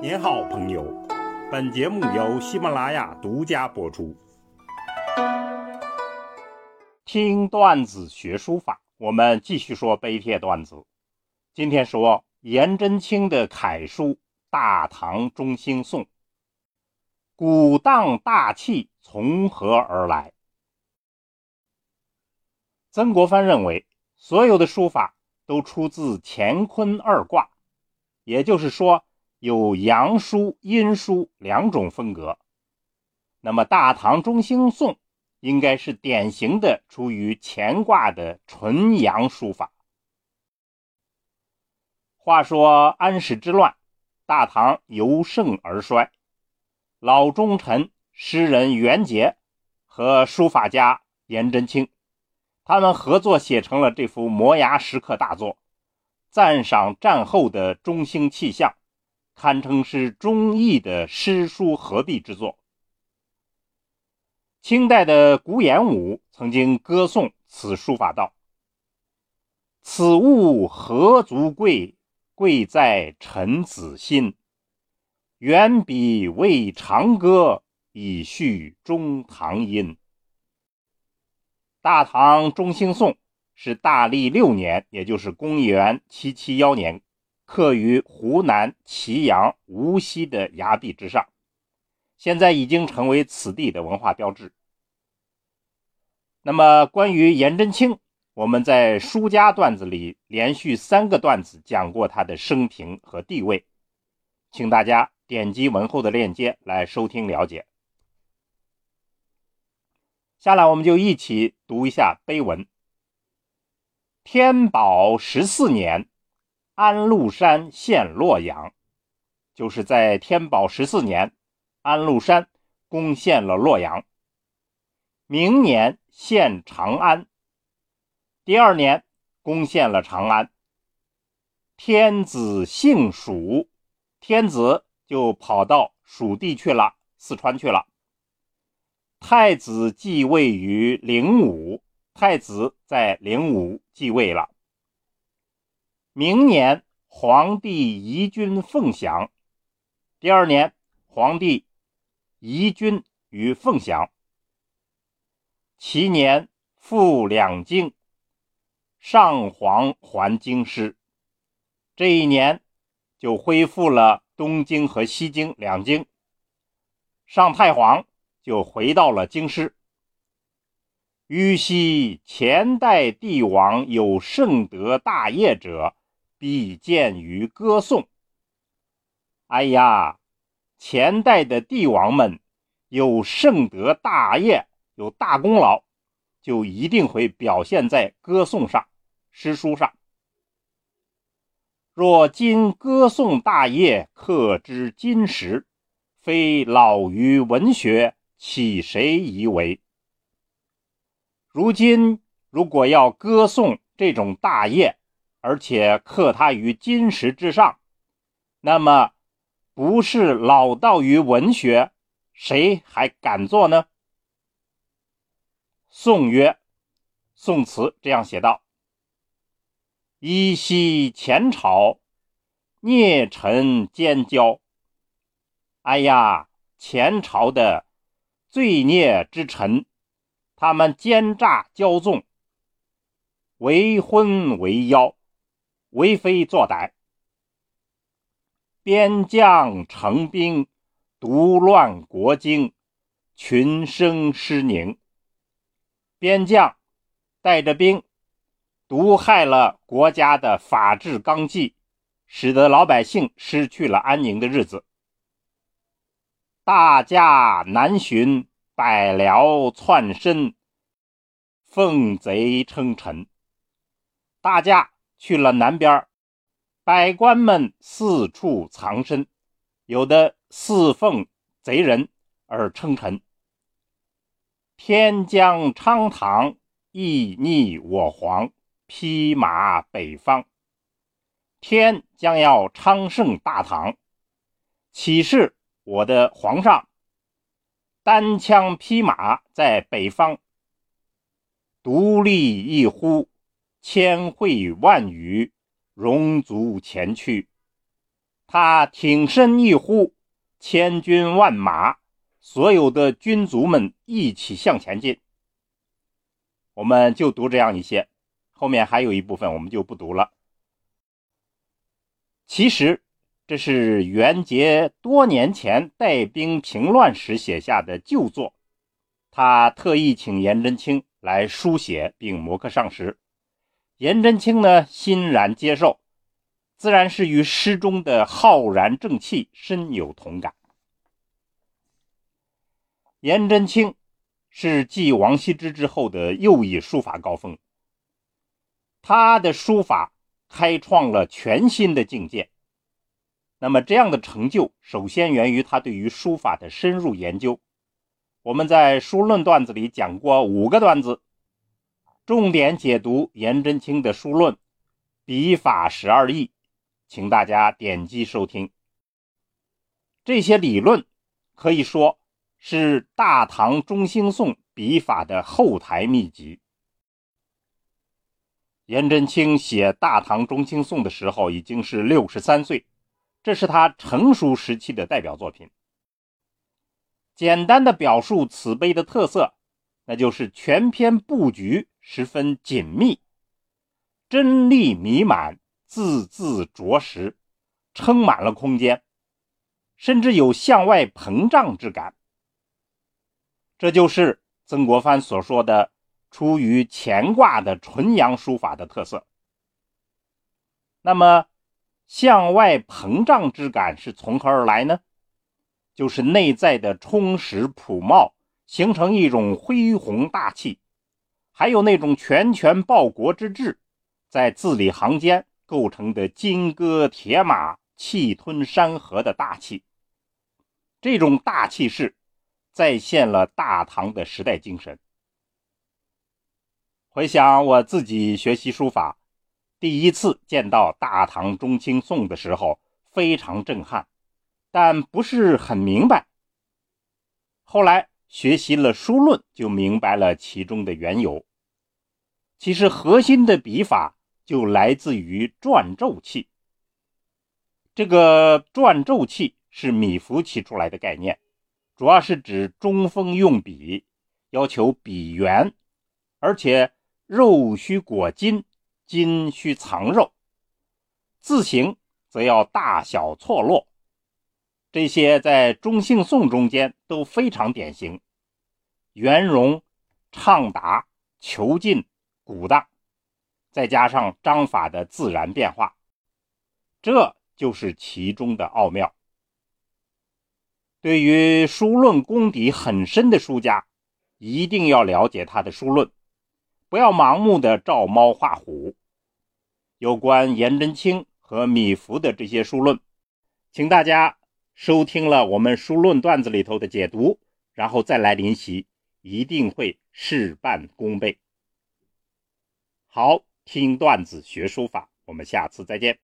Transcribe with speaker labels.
Speaker 1: 您好，朋友。本节目由喜马拉雅独家播出。听段子学书法，我们继续说碑帖段子。今天说颜真卿的楷书《大唐中兴颂》，古荡大气从何而来？曾国藩认为，所有的书法都出自乾坤二卦，也就是说。有阳书、阴书两种风格，那么《大唐中兴颂》应该是典型的出于乾卦的纯阳书法。话说安史之乱，大唐由盛而衰，老忠臣诗人元杰和书法家颜真卿，他们合作写成了这幅摩崖石刻大作，赞赏战后的中兴气象。堪称是忠义的诗书合璧之作。清代的古演武曾经歌颂此书法道：“此物何足贵，贵在臣子心。远比为长歌，以续中唐音。”《大唐中兴颂》是大历六年，也就是公元七七幺年。刻于湖南祁阳无锡的崖壁之上，现在已经成为此地的文化标志。那么，关于颜真卿，我们在书家段子里连续三个段子讲过他的生平和地位，请大家点击文后的链接来收听了解。下来，我们就一起读一下碑文：天宝十四年。安禄山陷洛阳，就是在天宝十四年，安禄山攻陷了洛阳。明年陷长安，第二年攻陷了长安。天子姓蜀，天子就跑到蜀地去了，四川去了。太子继位于灵武，太子在灵武继位了。明年，皇帝移军凤翔。第二年，皇帝移军于凤翔。其年复两京，上皇还京师。这一年，就恢复了东京和西京两京。上太皇就回到了京师。予昔前代帝王有圣德大业者。必见于歌颂。哎呀，前代的帝王们有圣德大业，有大功劳，就一定会表现在歌颂上、诗书上。若今歌颂大业，刻之金石，非老于文学，岂谁以为？如今如果要歌颂这种大业，而且刻他于金石之上，那么不是老道于文学，谁还敢做呢？宋曰：“宋词这样写道：依稀前朝孽臣奸交。哎呀，前朝的罪孽之臣，他们奸诈骄纵，为昏为妖。”为非作歹，边将成兵，独乱国经，群生失宁。边将带着兵，毒害了国家的法治纲纪，使得老百姓失去了安宁的日子。大驾南巡，百僚窜身，奉贼称臣。大驾。去了南边，百官们四处藏身，有的侍奉贼人而称臣。天将昌唐，亦逆我皇，披马北方。天将要昌盛大唐，岂是我的皇上单枪匹马在北方，独立一呼。千会万语，容足前驱。他挺身一呼，千军万马，所有的军卒们一起向前进。我们就读这样一些，后面还有一部分我们就不读了。其实这是元杰多年前带兵平乱时写下的旧作，他特意请颜真卿来书写并摹刻上时，颜真卿呢欣然接受。自然是与诗中的浩然正气深有同感。颜真卿是继王羲之之后的又一书法高峰，他的书法开创了全新的境界。那么，这样的成就首先源于他对于书法的深入研究。我们在书论段子里讲过五个段子，重点解读颜真卿的书论，笔法十二义。请大家点击收听。这些理论可以说是大唐中兴宋笔法的后台秘籍。颜真卿写《大唐中兴宋》的时候已经是六十三岁，这是他成熟时期的代表作品。简单的表述此碑的特色，那就是全篇布局十分紧密，真力弥漫。字字着实，撑满了空间，甚至有向外膨胀之感。这就是曾国藩所说的出于乾卦的纯阳书法的特色。那么，向外膨胀之感是从何而来呢？就是内在的充实朴茂，形成一种恢宏大气，还有那种拳拳报国之志，在字里行间。构成的金戈铁马、气吞山河的大气，这种大气势再现了大唐的时代精神。回想我自己学习书法，第一次见到《大唐中兴颂》的时候，非常震撼，但不是很明白。后来学习了书论，就明白了其中的缘由。其实核心的笔法。就来自于转皱器。这个转皱器是米芾提出来的概念，主要是指中锋用笔，要求笔圆，而且肉须裹筋，筋须藏肉。字形则要大小错落，这些在中性宋中间都非常典型，圆融、畅达、遒劲、鼓荡。再加上章法的自然变化，这就是其中的奥妙。对于书论功底很深的书家，一定要了解他的书论，不要盲目的照猫画虎。有关颜真卿和米芾的这些书论，请大家收听了我们书论段子里头的解读，然后再来临习，一定会事半功倍。好。听段子学书法，我们下次再见。